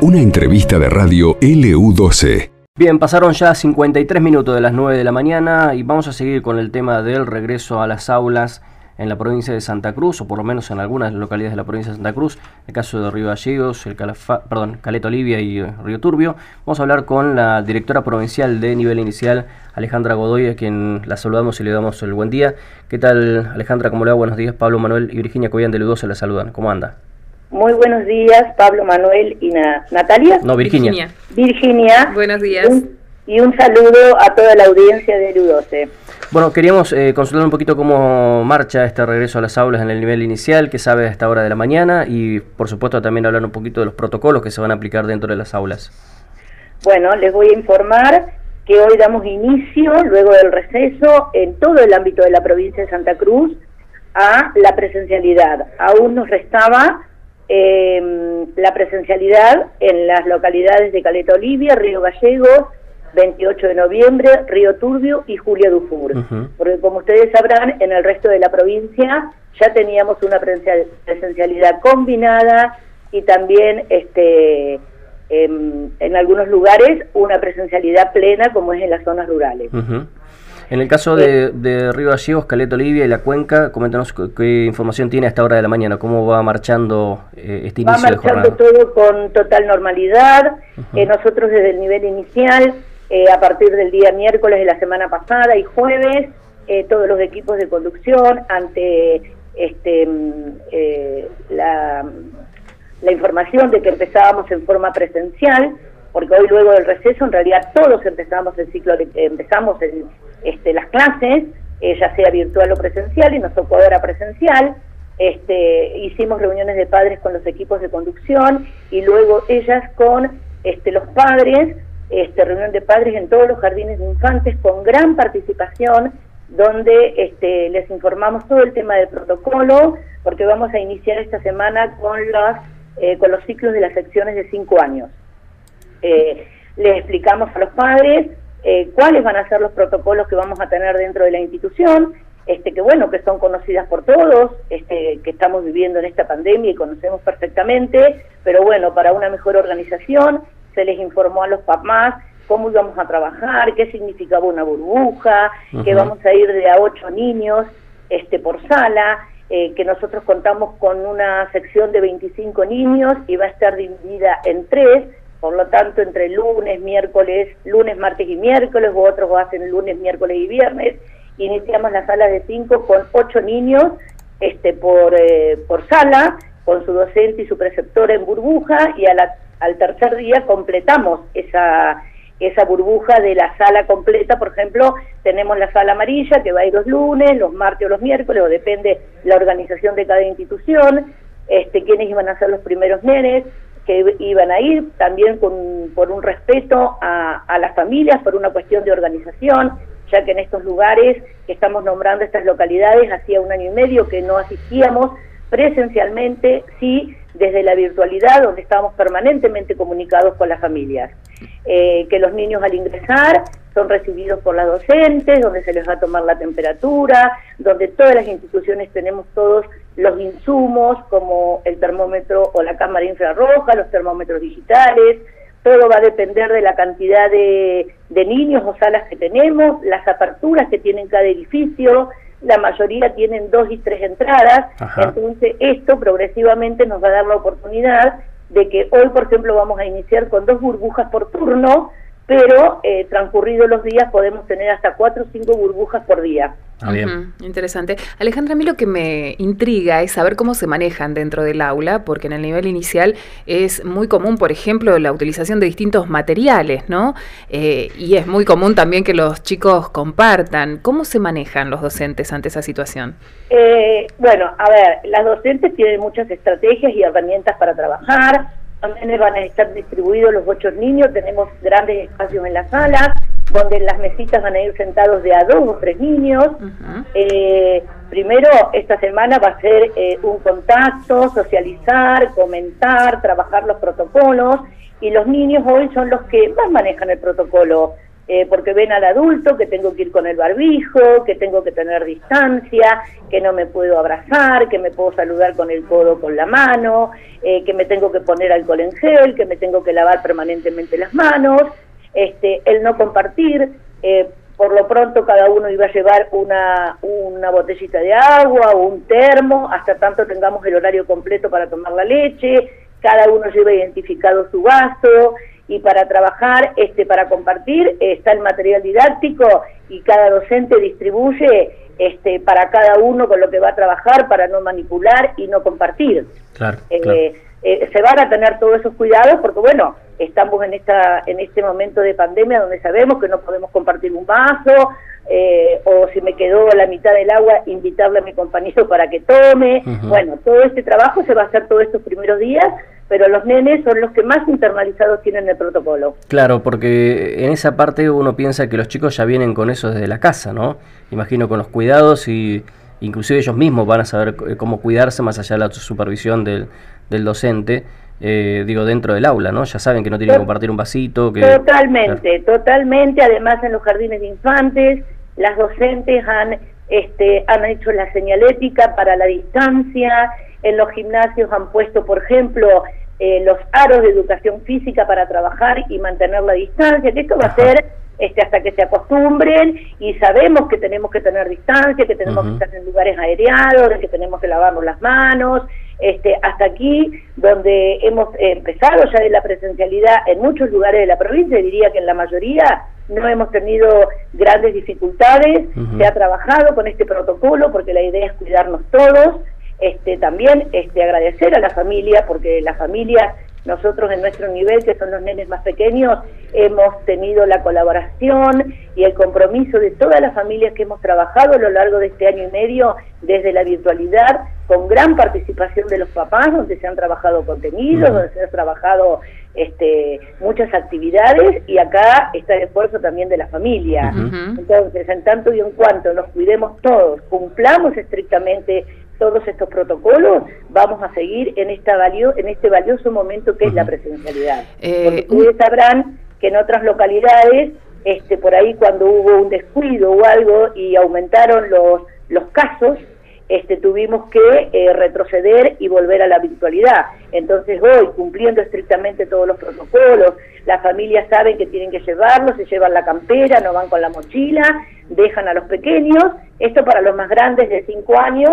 Una entrevista de radio LU12. Bien, pasaron ya 53 minutos de las 9 de la mañana y vamos a seguir con el tema del regreso a las aulas en la provincia de Santa Cruz, o por lo menos en algunas localidades de la provincia de Santa Cruz, el caso de Río Gallegos, el perdón, Caleta Olivia y eh, Río Turbio. Vamos a hablar con la directora provincial de nivel inicial, Alejandra Godoy, a quien la saludamos y le damos el buen día. ¿Qué tal, Alejandra? ¿Cómo le va? Buenos días. Pablo Manuel y Virginia Cobian de Ludo se la saludan. ¿Cómo anda? Muy buenos días, Pablo Manuel y Natalia. No, Virginia. Virginia. Buenos días. y un saludo a toda la audiencia de LU12. Bueno, queríamos eh, consultar un poquito cómo marcha este regreso a las aulas en el nivel inicial, qué sabe a esta hora de la mañana y por supuesto también hablar un poquito de los protocolos que se van a aplicar dentro de las aulas. Bueno, les voy a informar que hoy damos inicio, luego del receso, en todo el ámbito de la provincia de Santa Cruz, a la presencialidad. Aún nos restaba eh, la presencialidad en las localidades de Caleta Olivia, Río Gallegos, 28 de noviembre, Río Turbio y Julia Dufour. Porque como ustedes sabrán, en el resto de la provincia ya teníamos una presencialidad combinada y también este en, algunos lugares una presencialidad plena como es en las zonas rurales. En el caso de, de Río Gallegos, Caleta Olivia y la Cuenca, coméntanos qué, información tiene a esta hora de la mañana, cómo va marchando eh, este inicio de jornada. Va marchando todo con total normalidad. Eh, nosotros desde el nivel inicial eh, a partir del día miércoles de la semana pasada y jueves, todos los equipos de conducción ante este, mm, eh, la, información de que empezábamos en forma presencial, porque hoy luego del receso en realidad todos empezamos el ciclo, empezamos este, las clases, ya sea virtual o presencial, y nos tocó ahora presencial. Este, hicimos reuniones de padres con los equipos de conducción y luego ellas con este, los padres este, reunión de padres en todos los jardines de infantes con gran participación, donde este, les informamos todo el tema del protocolo, porque vamos a iniciar esta semana con, los, eh, con los ciclos de las secciones de cinco años. Eh, les explicamos a los padres eh, cuáles van a ser los protocolos que vamos a tener dentro de la institución, este, que bueno, que son conocidas por todos, este, que estamos viviendo en esta pandemia y conocemos perfectamente, pero bueno, para una mejor organización se les informó a los papás cómo íbamos a trabajar, qué significaba una burbuja, que vamos a ir de a ocho niños este, por sala, eh, que nosotros contamos con una sección de 25 niños y va a estar dividida en tres, por lo tanto entre lunes, miércoles, lunes, martes y miércoles, u otros hacen lunes, miércoles y viernes. Iniciamos la sala de cinco con ocho niños este, por, eh, por sala, con su docente y su preceptora en burbuja, y a la al tercer día completamos esa, esa burbuja de la sala completa, por ejemplo, tenemos la sala amarilla que va a ir los lunes, los martes o los miércoles, o depende la organización de cada institución, este, quiénes iban a ser los primeros nenes que iban a ir, también con, por un respeto a, a las familias, por una cuestión de organización, ya que en estos lugares que estamos nombrando estas localidades, hacía un año y medio que no asistíamos presencialmente, sí desde la virtualidad, donde estamos permanentemente comunicados con las familias. Eh, que los niños al ingresar son recibidos por las docentes, donde se les va a tomar la temperatura, donde todas las instituciones tenemos todos los insumos, como el termómetro o la cámara infrarroja, los termómetros digitales, todo va a depender de la cantidad de, de niños o salas que tenemos, las aperturas que tienen cada edificio, la mayoría tienen dos y tres entradas, entonces esto progresivamente nos va a dar la oportunidad de que hoy, por ejemplo, vamos a iniciar con dos burbujas por turno, pero eh, transcurridos los días podemos tener hasta cuatro o cinco burbujas por día. Ah, interesante. Alejandra, a mí lo que me intriga es saber cómo se manejan dentro del aula, porque en el nivel inicial es muy común, por ejemplo, la utilización de distintos materiales, ¿no? Eh, y es muy común también que los chicos compartan. ¿Cómo se manejan los docentes ante esa situación? Eh, bueno, a ver, las docentes tienen muchas estrategias y herramientas para trabajar también van a estar distribuidos los ocho niños, tenemos grandes espacios en la sala, donde en las mesitas van a ir sentados de a dos o tres niños. Eh, primero, esta semana va a ser eh, un contacto, socializar, comentar, trabajar los protocolos, y los niños hoy son los que más manejan el protocolo. Eh, porque ven al adulto que tengo que ir con el barbijo, que tengo que tener distancia, que no me puedo abrazar, que me puedo saludar con el codo con la mano, eh, que me tengo que poner alcohol en gel, que me tengo que lavar permanentemente las manos, este, el no compartir. Eh, por lo pronto cada uno iba a llevar una, una botellita de agua o un termo, hasta tanto tengamos el horario completo para tomar la leche, cada uno lleva identificado su vaso, y para trabajar, este, para compartir, está el material didáctico y cada docente distribuye este, para cada uno con lo que va a trabajar para no manipular y no compartir. Claro, eh, eh, se van a tener todos esos cuidados porque, bueno, estamos en, esta, en este momento de pandemia donde sabemos que no podemos compartir un vaso, eh, o si me quedó la mitad del agua, invitarle a mi compañero para que tome. Bueno, todo este trabajo se va a hacer todos estos primeros días pero los nenes son los que más internalizados tienen el protocolo. Claro, porque en esa parte uno piensa que los chicos ya vienen con eso desde la casa, ¿no? Imagino con los cuidados y inclusive ellos mismos van a saber eh, cómo cuidarse más allá de la supervisión del, del docente. Eh, digo, dentro del aula, ¿no? Ya saben que no tienen que compartir un vasito. Que, totalmente, totalmente. Además, en los jardines de infantes, las docentes han, este, han hecho la señalética para la distancia. En los gimnasios han puesto, por ejemplo, eh, los aros de educación física para trabajar y mantener la distancia, que esto va a ser este, hasta que se acostumbren y sabemos que tenemos que tener distancia, que tenemos que estar en lugares aereados, que tenemos que lavarnos las manos, este, hasta aquí donde hemos empezado ya de la presencialidad en muchos lugares de la provincia, diría que en la mayoría no hemos tenido grandes dificultades, se ha trabajado con este protocolo porque la idea es cuidarnos todos, este, también este, agradecer a la familia, porque la familia, nosotros en nuestro nivel, que son los nenes más pequeños, hemos tenido la colaboración y el compromiso de todas las familias que hemos trabajado a lo largo de este año y medio desde la virtualidad, con gran participación de los papás, donde se han trabajado contenidos, donde se han trabajado este, muchas actividades y acá está el esfuerzo también de la familia. Entonces, en tanto y en cuanto nos cuidemos todos, cumplamos estrictamente todos estos protocolos, vamos a seguir en, esta valio, en este valioso momento que es la presencialidad. Eh, Porque ustedes sabrán que en otras localidades, este, por ahí cuando hubo un descuido o algo y aumentaron los, los casos, este, tuvimos que eh, retroceder y volver a la virtualidad. Entonces hoy, cumpliendo estrictamente todos los protocolos, las familias saben que tienen que llevarlo, se llevan la campera, no van con la mochila, dejan a los pequeños, esto para los más grandes de 5 años,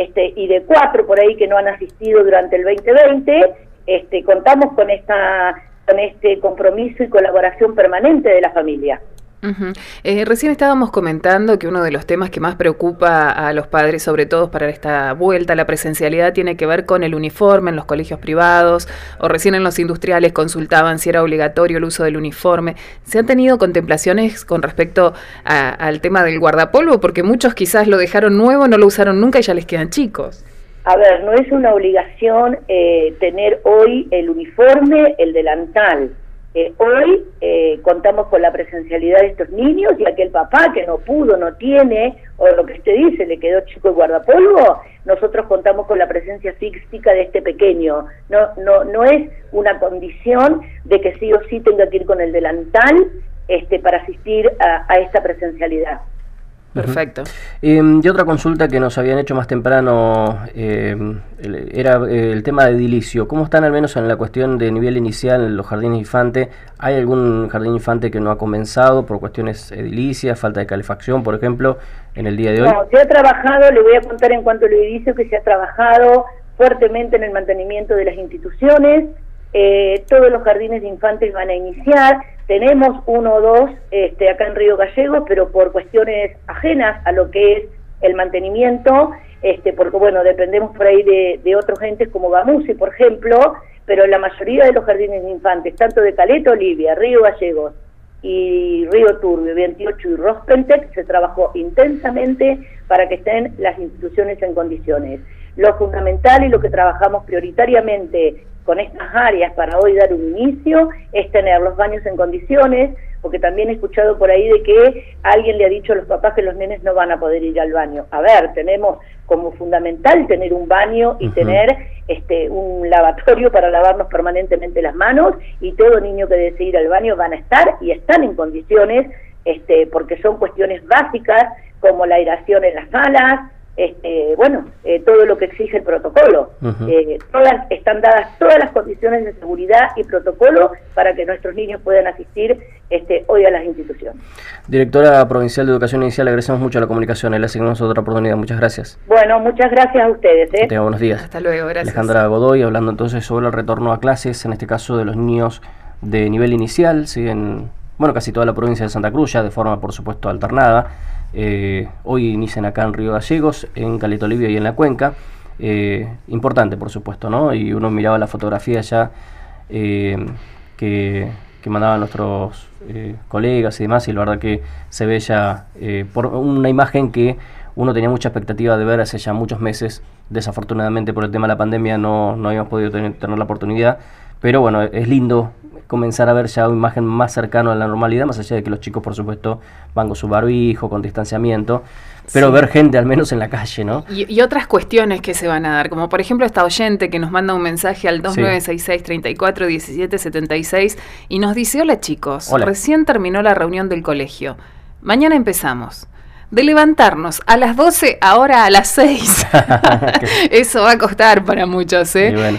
este, y de cuatro por ahí que no han asistido durante el 2020, este, contamos con, esta, con este compromiso y colaboración permanente de la familia. Eh, recién estábamos comentando que uno de los temas que más preocupa a los padres, sobre todo para esta vuelta a la presencialidad, tiene que ver con el uniforme en los colegios privados o recién en los industriales consultaban si era obligatorio el uso del uniforme. ¿Se han tenido contemplaciones con respecto al tema del guardapolvo? Porque muchos quizás lo dejaron nuevo, no lo usaron nunca y ya les quedan chicos. A ver, no es una obligación eh, tener hoy el uniforme, el delantal eh, hoy eh, contamos con la presencialidad de estos niños y aquel papá que no pudo, no tiene, o lo que usted dice, le quedó chico el guardapolvo, nosotros contamos con la presencia física de este pequeño. No, no, no es una condición de que sí o sí tenga que ir con el delantal este, para asistir a esta presencialidad. Perfecto. Em, y otra consulta que nos habían hecho más temprano em, era eh, el tema de edilicio. ¿Cómo están al menos en la cuestión de nivel inicial en los jardines infantes? ¿Hay algún jardín infante que no ha comenzado por cuestiones edilicias, falta de calefacción, por ejemplo, en el día de hoy? No, se ha trabajado, le voy a contar en cuanto al edilicio, que se ha trabajado fuertemente en el mantenimiento de las instituciones, eh, todos los jardines de infantes van a iniciar. Tenemos uno o dos este, acá en Río Gallegos, pero por cuestiones ajenas a lo que es el mantenimiento, este, porque bueno, dependemos por ahí de, otros entes como Bamusi, por ejemplo, pero la mayoría de los jardines de infantes, tanto de Caleta, Olivia, Río Gallegos y Río Turbio, 28 y Rospentec, se trabajó intensamente para que estén las instituciones en condiciones. Lo fundamental y lo que trabajamos prioritariamente con estas áreas para hoy dar un inicio es tener los baños en condiciones, porque también he escuchado por ahí de que alguien le ha dicho a los papás que los nenes no van a poder ir al baño. A ver, tenemos como fundamental tener un baño y tener este un lavatorio para lavarnos permanentemente las manos y todo niño que desee ir al baño van a estar y están en condiciones este porque son cuestiones básicas como la aeración en las salas, este, bueno, eh, todo lo que exige el protocolo. Eh, todas están dadas todas las condiciones de seguridad y protocolo para que nuestros niños puedan asistir este, hoy a las instituciones. Directora Provincial de Educación Inicial, le agradecemos mucho la comunicación, le asignamos otra oportunidad. Muchas gracias. Bueno, muchas gracias a ustedes. ¿eh? Tenga buenos días. Hasta luego, gracias. Alejandra Godoy, hablando entonces sobre el retorno a clases, en este caso de los niños de nivel inicial, siguen, bueno, casi toda la provincia de Santa Cruz, ya de forma, por supuesto, alternada. Eh, hoy inician acá en Río Gallegos, en Caleta Olivia y en la Cuenca. Eh, importante, por supuesto, ¿no? Y uno miraba la fotografía ya eh, que, mandaban nuestros colegas y demás, y la verdad que se ve ya por una imagen que uno tenía mucha expectativa de ver hace ya muchos meses. Desafortunadamente por el tema de la pandemia no, no habíamos podido tener, tener la oportunidad, pero bueno, es lindo comenzar a ver ya una imagen más cercana a la normalidad, más allá de que los chicos, por supuesto, van con su barbijo, con distanciamiento, pero ver gente al menos en la calle, ¿no? Y, otras cuestiones que se van a dar, como por ejemplo esta oyente que nos manda un mensaje al 2966 34 17 y nos dice, hola chicos, recién terminó la reunión del colegio, mañana empezamos. De levantarnos a las 12, ahora a las 6. Eso va a costar para muchos, ¿eh?